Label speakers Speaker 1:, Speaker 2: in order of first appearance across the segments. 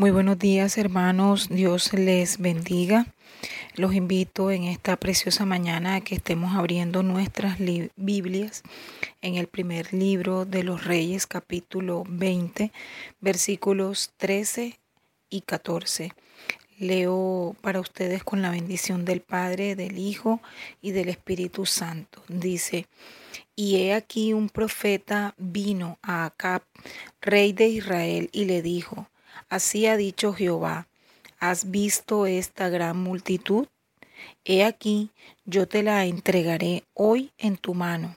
Speaker 1: Muy buenos días hermanos, Dios les bendiga. Los invito en esta preciosa mañana a que estemos abriendo nuestras Biblias en el primer libro de los Reyes, capítulo 20, versículos 13 y 14. Leo para ustedes con la bendición del Padre, del Hijo y del Espíritu Santo. Dice, y he aquí un profeta vino a Acab, rey de Israel, y le dijo, Así ha dicho Jehová, ¿has visto esta gran multitud? He aquí, yo te la entregaré hoy en tu mano,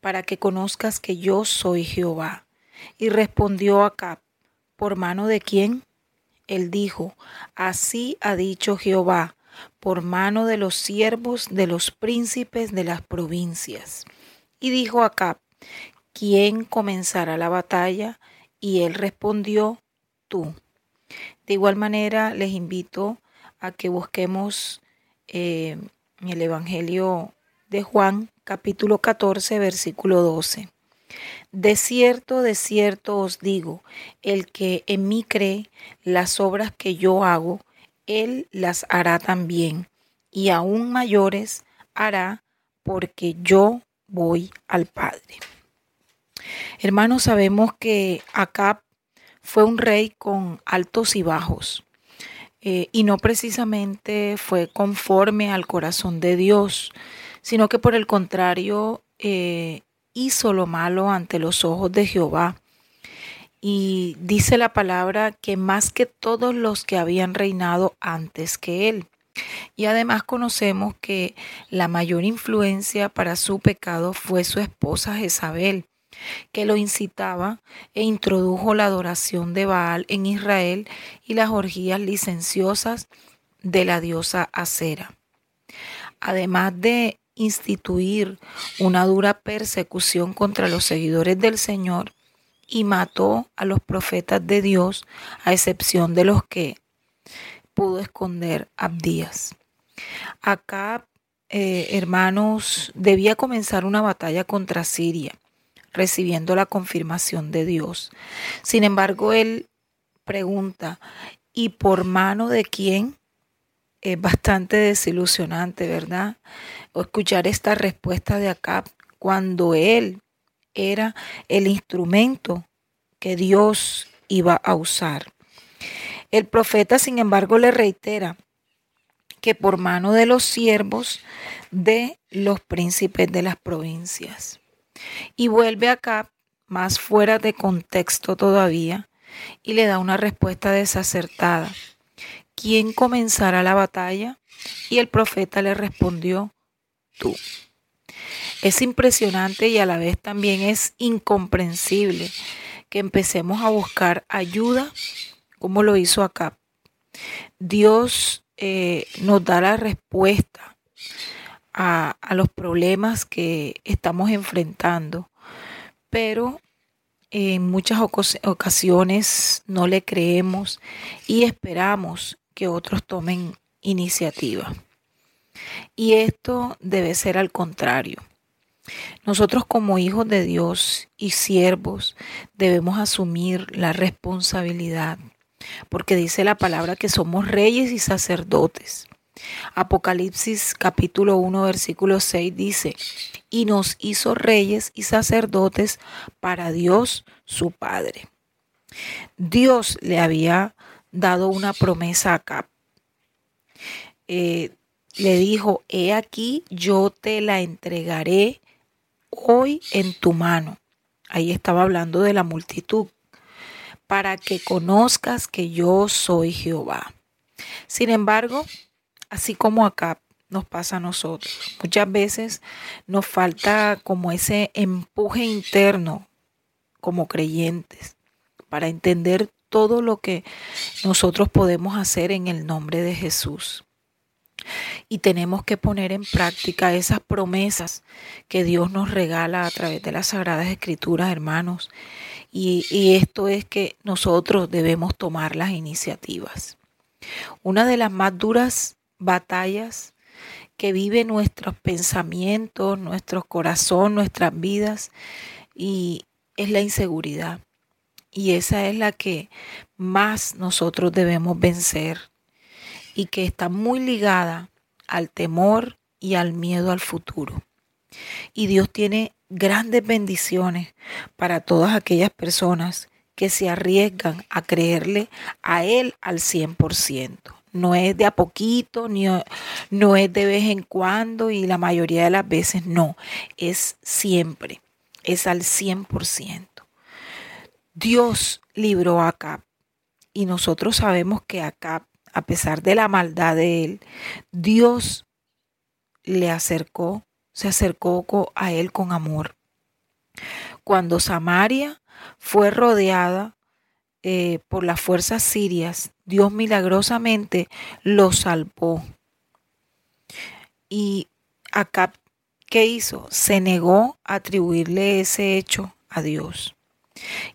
Speaker 1: para que conozcas que yo soy Jehová. Y respondió Acab, ¿por mano de quién? Él dijo, Así ha dicho Jehová, por mano de los siervos de los príncipes de las provincias. Y dijo Acab, ¿quién comenzará la batalla? Y él respondió, tú. De igual manera, les invito a que busquemos eh, el Evangelio de Juan, capítulo 14, versículo 12. De cierto, de cierto os digo, el que en mí cree, las obras que yo hago, él las hará también, y aún mayores hará, porque yo voy al Padre. Hermanos, sabemos que acá fue un rey con altos y bajos. Eh, y no precisamente fue conforme al corazón de Dios, sino que por el contrario eh, hizo lo malo ante los ojos de Jehová. Y dice la palabra que más que todos los que habían reinado antes que él. Y además conocemos que la mayor influencia para su pecado fue su esposa Jezabel, que lo incitaba e introdujo la adoración de Baal en Israel y las orgías licenciosas de la diosa Acera. Además de instituir una dura persecución contra los seguidores del Señor y mató a los profetas de Dios, a excepción de los que pudo esconder Abdías. Acá, eh, hermanos, debía comenzar una batalla contra Siria recibiendo la confirmación de Dios. Sin embargo, él pregunta, ¿y por mano de quién? Es bastante desilusionante, ¿verdad? O escuchar esta respuesta de acá cuando él era el instrumento que Dios iba a usar. El profeta, sin embargo, le reitera que por mano de los siervos de los príncipes de las provincias. Y vuelve acá, más fuera de contexto todavía, y le da una respuesta desacertada. ¿Quién comenzará la batalla? Y el profeta le respondió, tú. Es impresionante y a la vez también es incomprensible que empecemos a buscar ayuda como lo hizo acá. Dios eh, nos da la respuesta a, los problemas que estamos enfrentando, pero en muchas ocasiones no le creemos y esperamos que otros tomen iniciativa. Y esto debe ser al contrario. Nosotros como hijos de Dios y siervos debemos asumir la responsabilidad, porque dice la palabra que somos reyes y sacerdotes. Apocalipsis capítulo 1 versículo 6 dice, y nos hizo reyes y sacerdotes para Dios su Padre. Dios le había dado una promesa acá. Eh, le dijo, he aquí, yo te la entregaré hoy en tu mano. Ahí estaba hablando de la multitud, para que conozcas que yo soy Jehová. Sin embargo, así como acá nos pasa a nosotros. Muchas veces nos falta como ese empuje interno como creyentes para entender todo lo que nosotros podemos hacer en el nombre de Jesús. Y tenemos que poner en práctica esas promesas que Dios nos regala a través de las Sagradas Escrituras, hermanos. Y, y esto es que nosotros debemos tomar las iniciativas. Una de las más duras batallas que vive nuestros pensamientos, nuestro corazón, nuestras vidas y es la inseguridad. Y esa es la que más nosotros debemos vencer y que está muy ligada al temor y al miedo al futuro. Y Dios tiene grandes bendiciones para todas aquellas personas que se arriesgan a creerle a Él al 100%. No es de a poquito, ni, no es de vez en cuando y la mayoría de las veces no, es siempre, es al 100%. Dios libró a Acab y nosotros sabemos que Acab, a pesar de la maldad de él, Dios le acercó, se acercó a él con amor. Cuando Samaria fue rodeada eh, por las fuerzas sirias, Dios milagrosamente lo salvó. Y Acab, ¿qué hizo? Se negó a atribuirle ese hecho a Dios.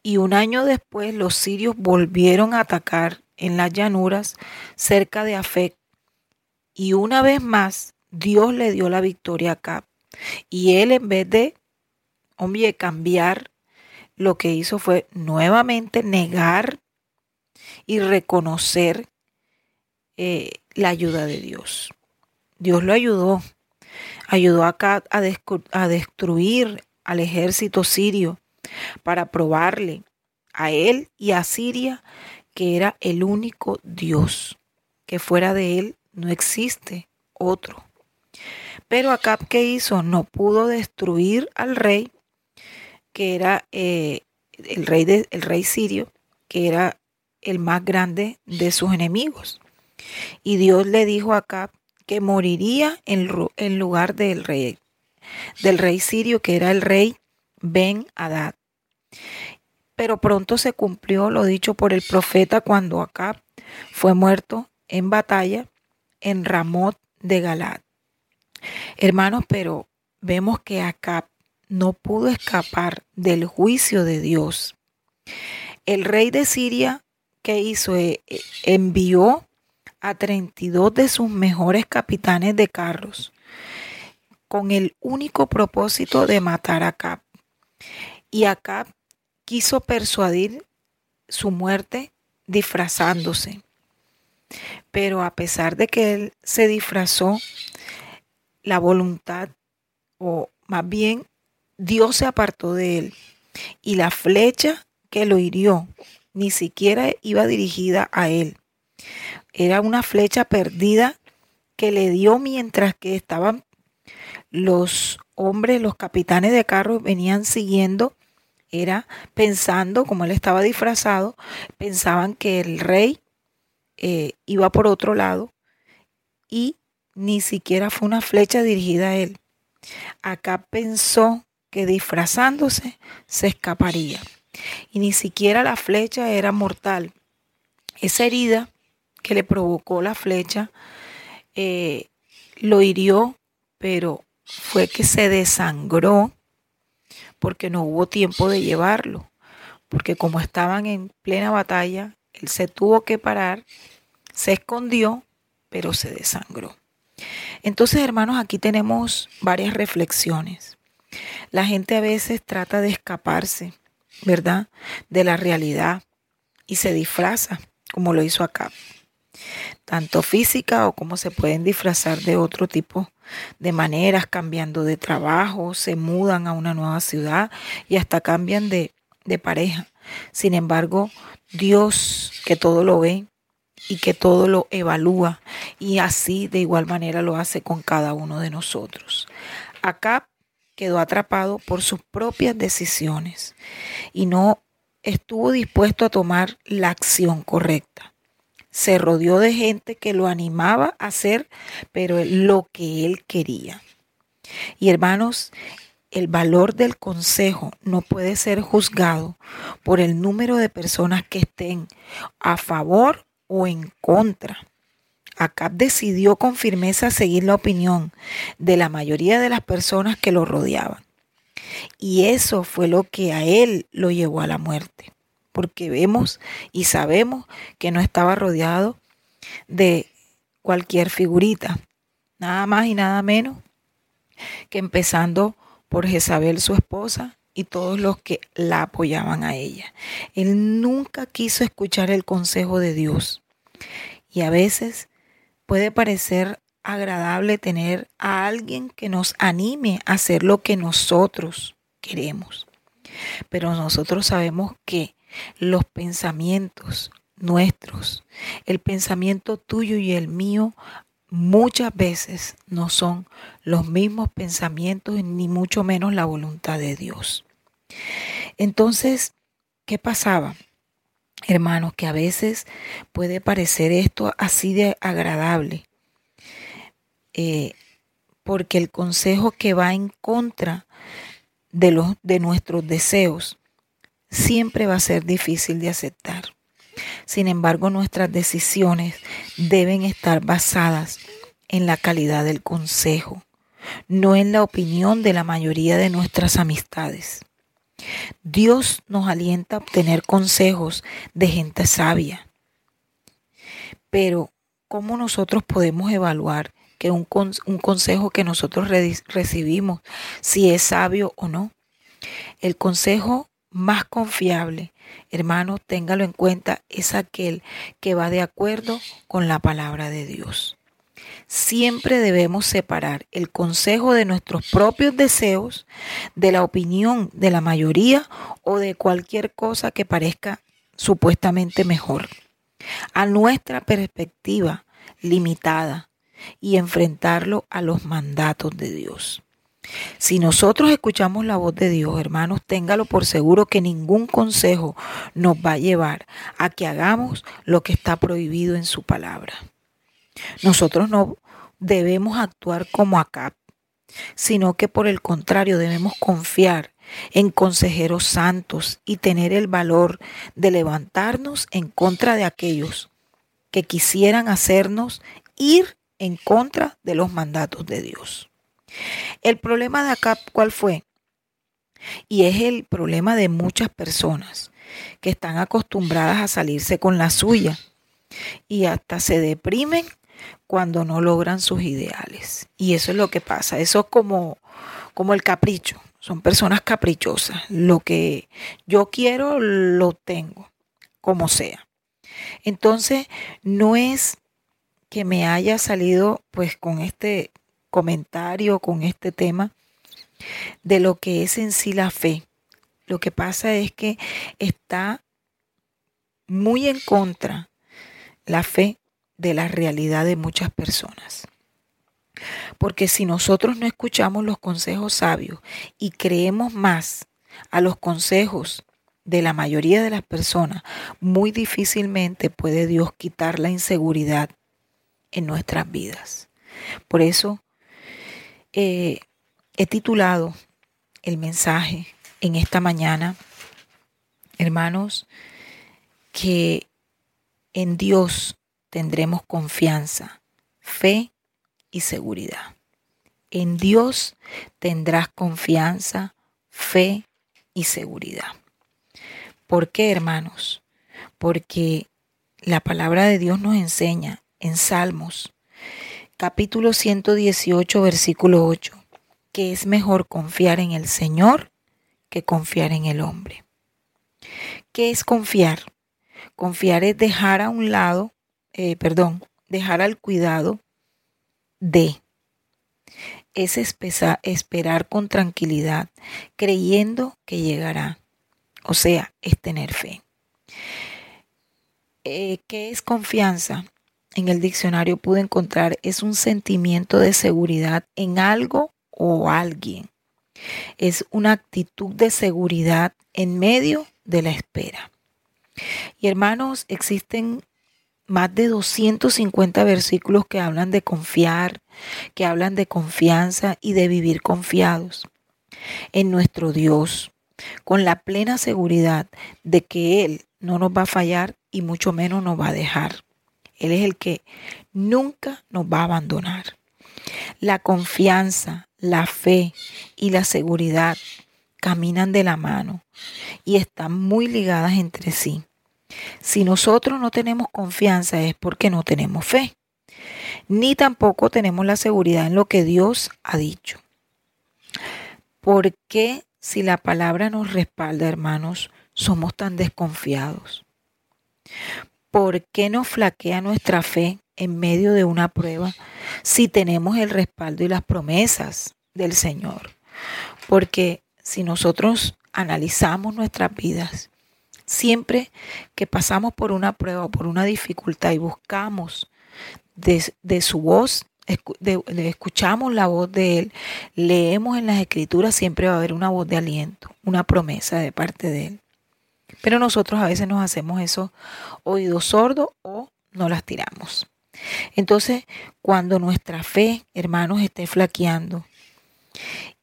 Speaker 1: Y un año después los sirios volvieron a atacar en las llanuras cerca de Afec. Y una vez más Dios le dio la victoria a Acab. Y él en vez de, cambiar, lo que hizo fue nuevamente negar y reconocer eh, la ayuda de Dios. Dios lo ayudó. Ayudó a, a destruir al ejército sirio para probarle a él y a Siria que era el único Dios, que fuera de él no existe otro. Pero Acab, ¿qué hizo? No pudo destruir al rey, que era eh, el, rey de, el rey sirio, que era el más grande de sus enemigos. Y Dios le dijo a Acab que moriría en, lugar del rey, del rey sirio, que era el rey Ben Hadad. Pero pronto se cumplió lo dicho por el profeta cuando Acab fue muerto en batalla en Ramot de Galad. Hermanos, pero vemos que Acab no pudo escapar del juicio de Dios. El rey de Siria, ¿qué hizo? E, e, envió a 32 de sus mejores capitanes de carros con el único propósito de matar a Acab. Y Acab quiso persuadir su muerte disfrazándose. Pero a pesar de que él se disfrazó, la voluntad, o más bien Dios se apartó de él. Y la flecha que lo hirió ni siquiera iba dirigida a él. Era una flecha perdida que le dio mientras que estaban los hombres, los capitanes de carro venían siguiendo era pensando, como él estaba disfrazado, pensaban que el rey eh, iba por otro lado y ni siquiera fue una flecha dirigida a él. Acá pensó que disfrazándose se escaparía y ni siquiera la flecha era mortal. Esa herida que le provocó la flecha eh, lo hirió, pero fue que se desangró porque no hubo tiempo de llevarlo, porque como estaban en plena batalla, él se tuvo que parar, se escondió, pero se desangró. Entonces, hermanos, aquí tenemos varias reflexiones. La gente a veces trata de escaparse, ¿verdad?, de la realidad y se disfraza, como lo hizo acá tanto física o como se pueden disfrazar de otro tipo de maneras, cambiando de trabajo, se mudan a una nueva ciudad y hasta cambian de, de pareja. Sin embargo, Dios que todo lo ve y que todo lo evalúa y así de igual manera lo hace con cada uno de nosotros. Acá quedó atrapado por sus propias decisiones y no estuvo dispuesto a tomar la acción correcta se rodeó de gente que lo animaba a hacer, pero lo que él quería. Y hermanos, el valor del consejo no puede ser juzgado por el número de personas que estén a favor o en contra. Acab decidió con firmeza seguir la opinión de la mayoría de las personas que lo rodeaban. Y eso fue lo que a él lo llevó a la muerte porque vemos y sabemos que no estaba rodeado de cualquier figurita, nada más y nada menos que empezando por Jezabel su esposa y todos los que la apoyaban a ella. Él nunca quiso escuchar el consejo de Dios. Y a veces puede parecer agradable tener a alguien que nos anime a hacer lo que nosotros queremos. Pero nosotros sabemos que los pensamientos nuestros, el pensamiento tuyo y el mío, muchas veces no son los mismos pensamientos ni mucho menos la voluntad de Dios. Entonces, ¿qué pasaba? Hermanos, que a veces puede parecer esto así de agradable, eh, porque el consejo que va en contra de, los, de nuestros deseos siempre va a ser difícil de aceptar. Sin embargo, nuestras decisiones deben estar basadas en la calidad del consejo, no en la opinión de la mayoría de nuestras amistades. Dios nos alienta a obtener consejos de gente sabia. Pero, ¿cómo nosotros podemos evaluar que un, consejo que nosotros recibimos, si es sabio o no? El consejo más confiable, hermanos, téngalo en cuenta, es aquel que va de acuerdo con la palabra de Dios. Siempre debemos separar el consejo de nuestros propios deseos de la opinión de la mayoría o de cualquier cosa que parezca supuestamente mejor. A nuestra perspectiva limitada y enfrentarlo a los mandatos de Dios. Si nosotros escuchamos la voz de Dios, hermanos, téngalo por seguro que ningún consejo nos va a llevar a que hagamos lo que está prohibido en su palabra. Nosotros no debemos actuar como acá, sino que por el contrario debemos confiar en consejeros santos y tener el valor de levantarnos en contra de aquellos que quisieran hacernos ir en contra de los mandatos de Dios. El problema de acá, ¿cuál fue? Y es el problema de muchas personas que están acostumbradas a salirse con la suya y hasta se deprimen cuando no logran sus ideales. Y eso es lo que pasa. Eso es como, como el capricho. Son personas caprichosas. Lo que yo quiero, lo tengo, como sea. Entonces, no es que me haya salido pues con este comentario con este tema de lo que es en sí la fe. Lo que pasa es que está muy en contra la fe de la realidad de muchas personas. Porque si nosotros no escuchamos los consejos sabios y creemos más a los consejos de la mayoría de las personas, muy difícilmente puede Dios quitar la inseguridad en nuestras vidas. Por eso eh, he titulado el mensaje en esta mañana, hermanos, que en Dios tendremos confianza, fe y seguridad. En Dios tendrás confianza, fe y seguridad. ¿Por qué, hermanos? Porque la palabra de Dios nos enseña en Salmos capítulo 118, versículo 8, que es mejor confiar en el Señor que confiar en el hombre. ¿Qué es confiar? Confiar es dejar a un lado, eh, perdón, dejar al cuidado de. Es esperar con tranquilidad, creyendo que llegará. O sea, es tener fe. Eh, ¿Qué es confianza? en el diccionario pude encontrar es un sentimiento de seguridad en algo o alguien. Es una actitud de seguridad en medio de la espera. Y hermanos, existen más de 250 versículos que hablan de confiar, que hablan de confianza y de vivir confiados en nuestro Dios, con la plena seguridad de que Él no nos va a fallar y mucho menos nos va a dejar. Él es el que nunca nos va a abandonar. La confianza, la fe y la seguridad caminan de la mano y están muy ligadas entre sí. Si nosotros no tenemos confianza es porque no tenemos fe, ni tampoco tenemos la seguridad en lo que Dios ha dicho. ¿Por qué si la palabra nos respalda, hermanos, somos tan desconfiados? ¿Por qué nos flaquea nuestra fe en medio de una prueba si tenemos el respaldo y las promesas del Señor? Porque si nosotros analizamos nuestras vidas, siempre que pasamos por una prueba o por una dificultad y buscamos de, su voz, escuchamos la voz de Él, leemos en las escrituras, siempre va a haber una voz de aliento, una promesa de parte de Él. Pero nosotros a veces nos hacemos eso oídos sordos o no las tiramos. Entonces, cuando nuestra fe, hermanos, esté flaqueando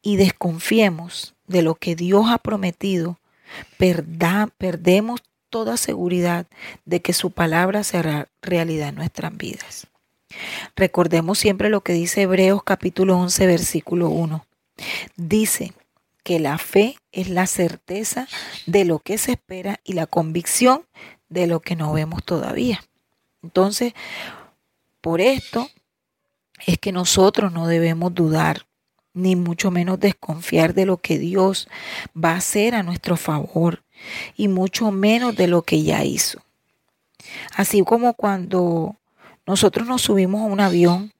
Speaker 1: y desconfiemos de lo que Dios ha prometido, perdemos toda seguridad de que su palabra será realidad en nuestras vidas. Recordemos siempre lo que dice Hebreos capítulo 11, versículo 1. Dice que la fe es la certeza de lo que se espera y la convicción de lo que no vemos todavía. Entonces, por esto es que nosotros no debemos dudar, ni mucho menos desconfiar de lo que Dios va a hacer a nuestro favor, y mucho menos de lo que ya hizo. Así como cuando nosotros nos subimos a un avión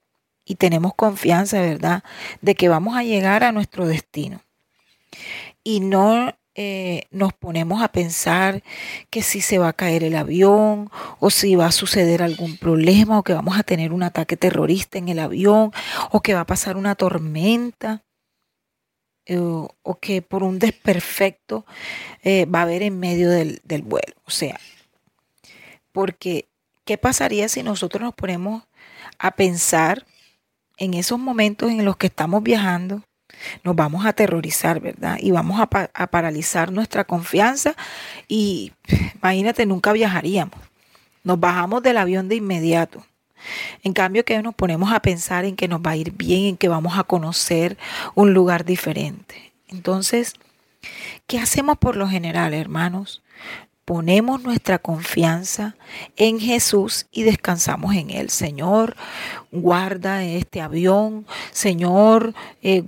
Speaker 1: y tenemos confianza, ¿verdad?, de que vamos a llegar a nuestro destino. Y no eh, nos ponemos a pensar que si se va a caer el avión o si va a suceder algún problema o que vamos a tener un ataque terrorista en el avión o que va a pasar una tormenta eh, o que por un desperfecto eh, va a haber en medio del, del vuelo. O sea, porque ¿qué pasaría si nosotros nos ponemos a pensar en esos momentos en los que estamos viajando nos vamos a aterrorizar, ¿verdad? Y vamos a, paralizar nuestra confianza y imagínate, nunca viajaríamos. Nos bajamos del avión de inmediato. En cambio que nos ponemos a pensar en que nos va a ir bien, en que vamos a conocer un lugar diferente. Entonces, ¿qué hacemos por lo general, hermanos? Ponemos nuestra confianza en Jesús y descansamos en Él. Señor, guarda este avión. Señor, eh,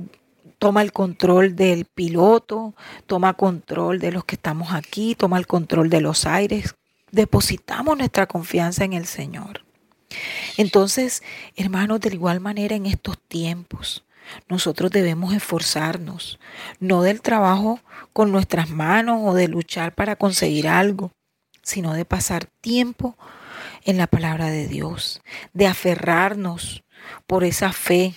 Speaker 1: toma el control del piloto, toma control de los que estamos aquí, toma el control de los aires. Depositamos nuestra confianza en el Señor. Entonces, hermanos, de igual manera en estos tiempos, nosotros debemos esforzarnos, no del trabajo con nuestras manos o de luchar para conseguir algo, sino de pasar tiempo en la palabra de Dios, de aferrarnos por esa fe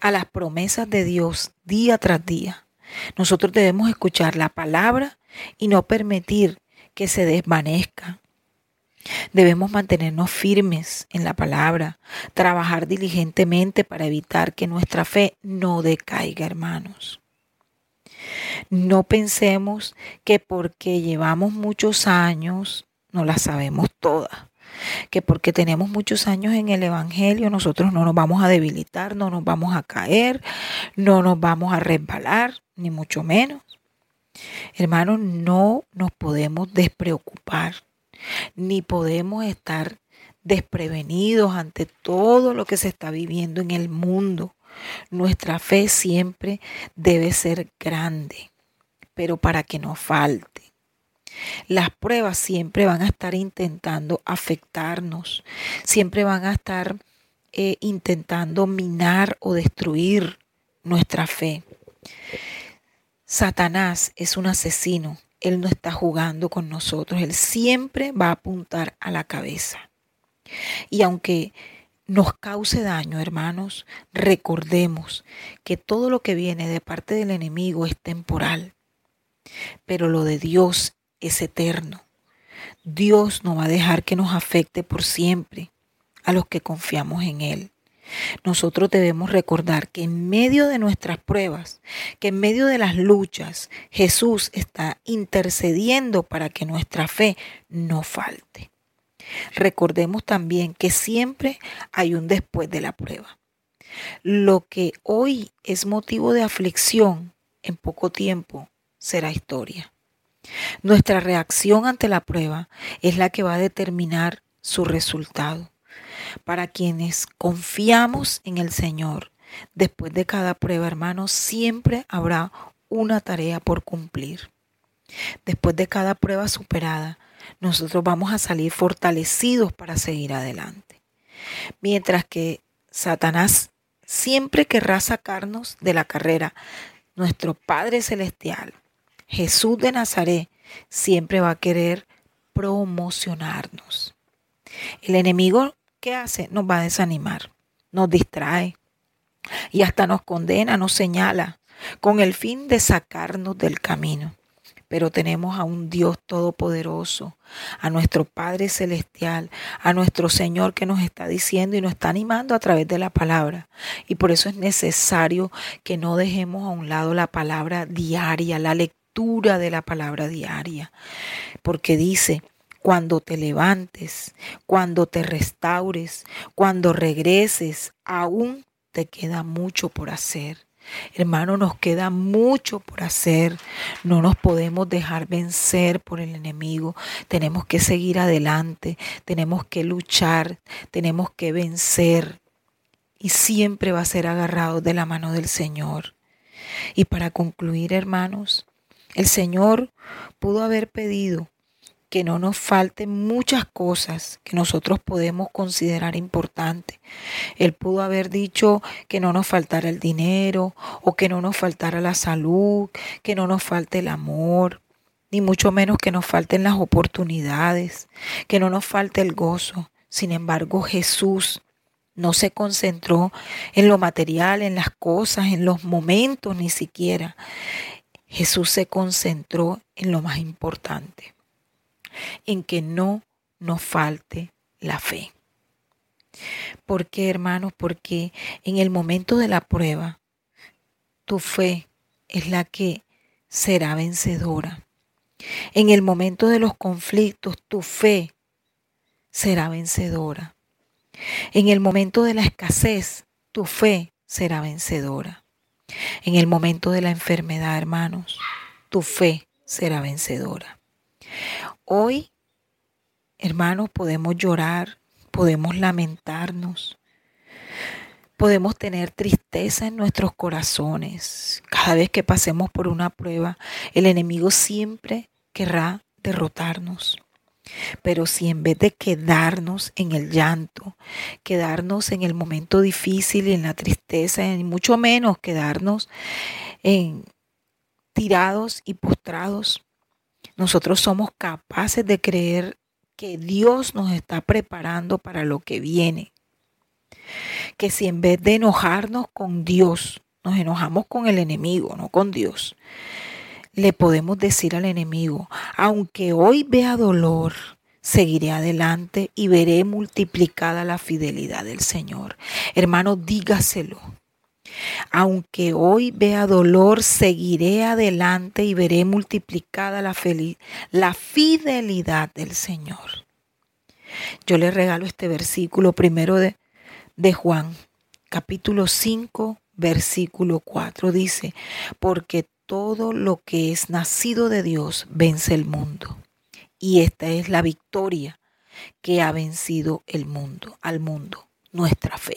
Speaker 1: a las promesas de Dios día tras día. Nosotros debemos escuchar la palabra y no permitir que se desvanezca. Debemos mantenernos firmes en la palabra, trabajar diligentemente para evitar que nuestra fe no decaiga, hermanos. No pensemos que porque llevamos muchos años no la sabemos todas que porque tenemos muchos años en el Evangelio, nosotros no nos vamos a debilitar, no nos vamos a caer, no nos vamos a resbalar, ni mucho menos. Hermanos, no nos podemos despreocupar, ni podemos estar desprevenidos ante todo lo que se está viviendo en el mundo. Nuestra fe siempre debe ser grande, pero para que no falte. Las pruebas siempre van a estar intentando afectarnos, siempre van a estar eh, intentando minar o destruir nuestra fe. Satanás es un asesino, él no está jugando con nosotros, él siempre va a apuntar a la cabeza. Y aunque nos cause daño, hermanos, recordemos que todo lo que viene de parte del enemigo es temporal, pero lo de Dios es eterno. Dios no va a dejar que nos afecte por siempre a los que confiamos en Él. Nosotros debemos recordar que en medio de nuestras pruebas, que en medio de las luchas, Jesús está intercediendo para que nuestra fe no falte. Recordemos también que siempre hay un después de la prueba. Lo que hoy es motivo de aflicción, en poco tiempo será historia. Nuestra reacción ante la prueba es la que va a determinar su resultado. Para quienes confiamos en el Señor, después de cada prueba, hermanos, siempre habrá una tarea por cumplir. Después de cada prueba superada, nosotros vamos a salir fortalecidos para seguir adelante. Mientras que Satanás siempre querrá sacarnos de la carrera, nuestro Padre Celestial, Jesús de Nazaret, siempre va a querer promocionarnos. El enemigo, ¿qué hace? Nos va a desanimar, nos distrae y hasta nos condena, nos señala, con el fin de sacarnos del camino pero tenemos a un Dios todopoderoso, a nuestro Padre Celestial, a nuestro Señor que nos está diciendo y nos está animando a través de la palabra. Y por eso es necesario que no dejemos a un lado la palabra diaria, la de la palabra diaria, porque dice, cuando te levantes, cuando te restaures, cuando regreses, aún te queda mucho por hacer. Hermano, nos queda mucho por hacer. No nos podemos dejar vencer por el enemigo. Tenemos que seguir adelante. Tenemos que luchar. Tenemos que vencer. Y siempre va a ser agarrado de la mano del Señor. Y para concluir, hermanos, el Señor pudo haber pedido que no nos falten muchas cosas que nosotros podemos considerar importantes. Él pudo haber dicho que no nos faltara el dinero o que no nos faltara la salud, que no nos falte el amor, ni mucho menos que nos falten las oportunidades, que no nos falte el gozo. Sin embargo, Jesús no se concentró en lo material, en las cosas, en los momentos ni siquiera. Jesús se concentró en lo más importante en que no nos falte la fe. ¿Por qué, hermanos? Porque en el momento de la prueba, tu fe es la que será vencedora. En el momento de los conflictos, tu fe será vencedora. En el momento de la escasez, tu fe será vencedora. En el momento de la enfermedad, hermanos, tu fe será vencedora. Hoy, hermanos, podemos llorar, podemos lamentarnos, podemos tener tristeza en nuestros corazones. Cada vez que pasemos por una prueba, el enemigo siempre querrá derrotarnos. Pero si en vez de quedarnos en el llanto, quedarnos en el momento difícil y en la tristeza, y mucho menos quedarnos en tirados y postrados, nosotros somos capaces de creer que Dios nos está preparando para lo que viene. Que si en vez de enojarnos con Dios, nos enojamos con el enemigo, no con Dios, le podemos decir al enemigo, aunque hoy vea dolor, seguiré adelante y veré multiplicada la fidelidad del Señor. Hermano, dígaselo. Aunque hoy vea dolor, seguiré adelante y veré multiplicada la, fidelidad del Señor. Yo le regalo este versículo primero de, de Juan, capítulo 5, versículo 4. Dice, porque todo lo que es nacido de Dios vence el mundo. Y esta es la victoria que ha vencido el mundo, al mundo, nuestra fe.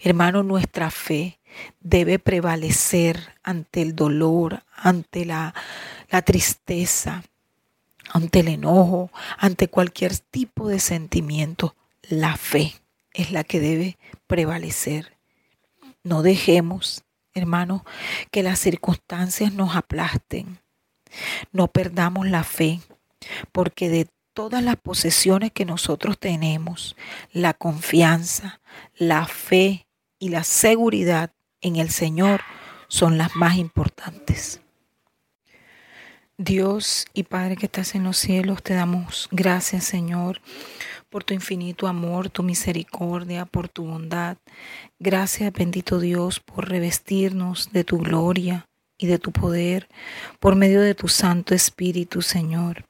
Speaker 1: Hermano, nuestra fe debe prevalecer ante el dolor, ante la, la tristeza, ante el enojo, ante cualquier tipo de sentimiento. La fe es la que debe prevalecer. No dejemos, hermano, que las circunstancias nos aplasten. No perdamos la fe, porque de todas las posesiones que nosotros tenemos, la confianza, la fe y la seguridad en el Señor son las más importantes. Dios y Padre que estás en los cielos, te damos gracias, Señor, por tu infinito amor, tu misericordia, por tu bondad. Gracias, bendito Dios, por revestirnos de tu gloria y de tu poder por medio de tu Santo Espíritu, Señor.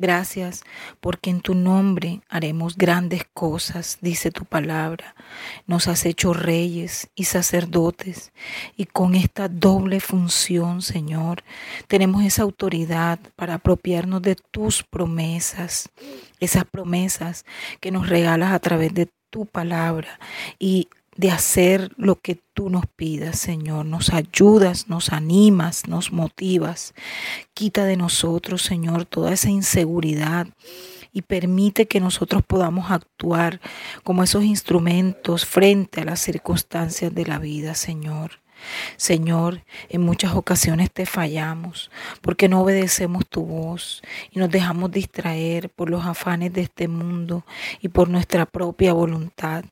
Speaker 1: Gracias porque en tu nombre haremos grandes cosas, dice tu palabra. Nos has hecho reyes y sacerdotes y con esta doble función, Señor, tenemos esa autoridad para apropiarnos de tus promesas, esas promesas que nos regalas a través de tu palabra y de hacer lo que tú nos pidas, Señor. Nos ayudas, nos animas, nos motivas. Quita de nosotros, Señor, toda esa inseguridad y permite que nosotros podamos actuar como esos instrumentos frente a las circunstancias de la vida, Señor. Señor, en muchas ocasiones te fallamos porque no obedecemos tu voz y nos dejamos distraer por los afanes de este mundo y por nuestra propia voluntad.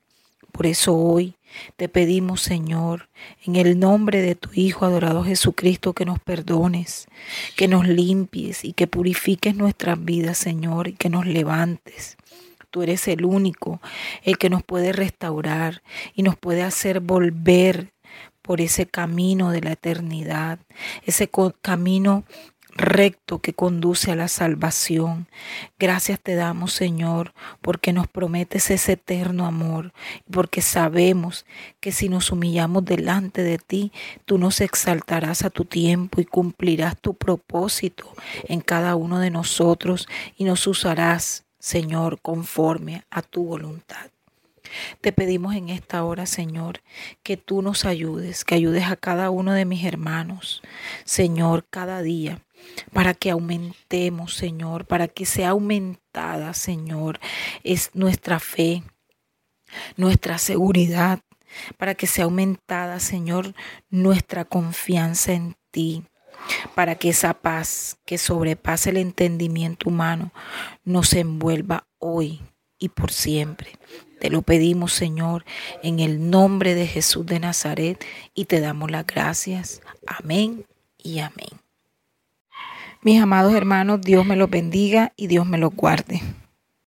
Speaker 1: Por eso hoy te pedimos, Señor, en el nombre de tu Hijo adorado Jesucristo, que nos perdones, que nos limpies y que purifiques nuestras vidas, Señor, y que nos levantes. Tú eres el único, el que nos puede restaurar y nos puede hacer volver por ese camino de la eternidad, ese camino recto que conduce a la salvación. Gracias te damos, Señor, porque nos prometes ese eterno amor, porque sabemos que si nos humillamos delante de ti, tú nos exaltarás a tu tiempo y cumplirás tu propósito en cada uno de nosotros y nos usarás, Señor, conforme a tu voluntad. Te pedimos en esta hora, Señor, que tú nos ayudes, que ayudes a cada uno de mis hermanos, Señor, cada día, para que aumentemos, Señor, para que sea aumentada, Señor, es nuestra fe, nuestra seguridad, para que sea aumentada, Señor, nuestra confianza en ti para que esa paz que sobrepasa el entendimiento humano nos envuelva hoy y por siempre. Te lo pedimos, Señor, en el nombre de Jesús de Nazaret y te damos las gracias. Amén y amén. Mis amados hermanos, Dios me los bendiga y Dios me los guarde.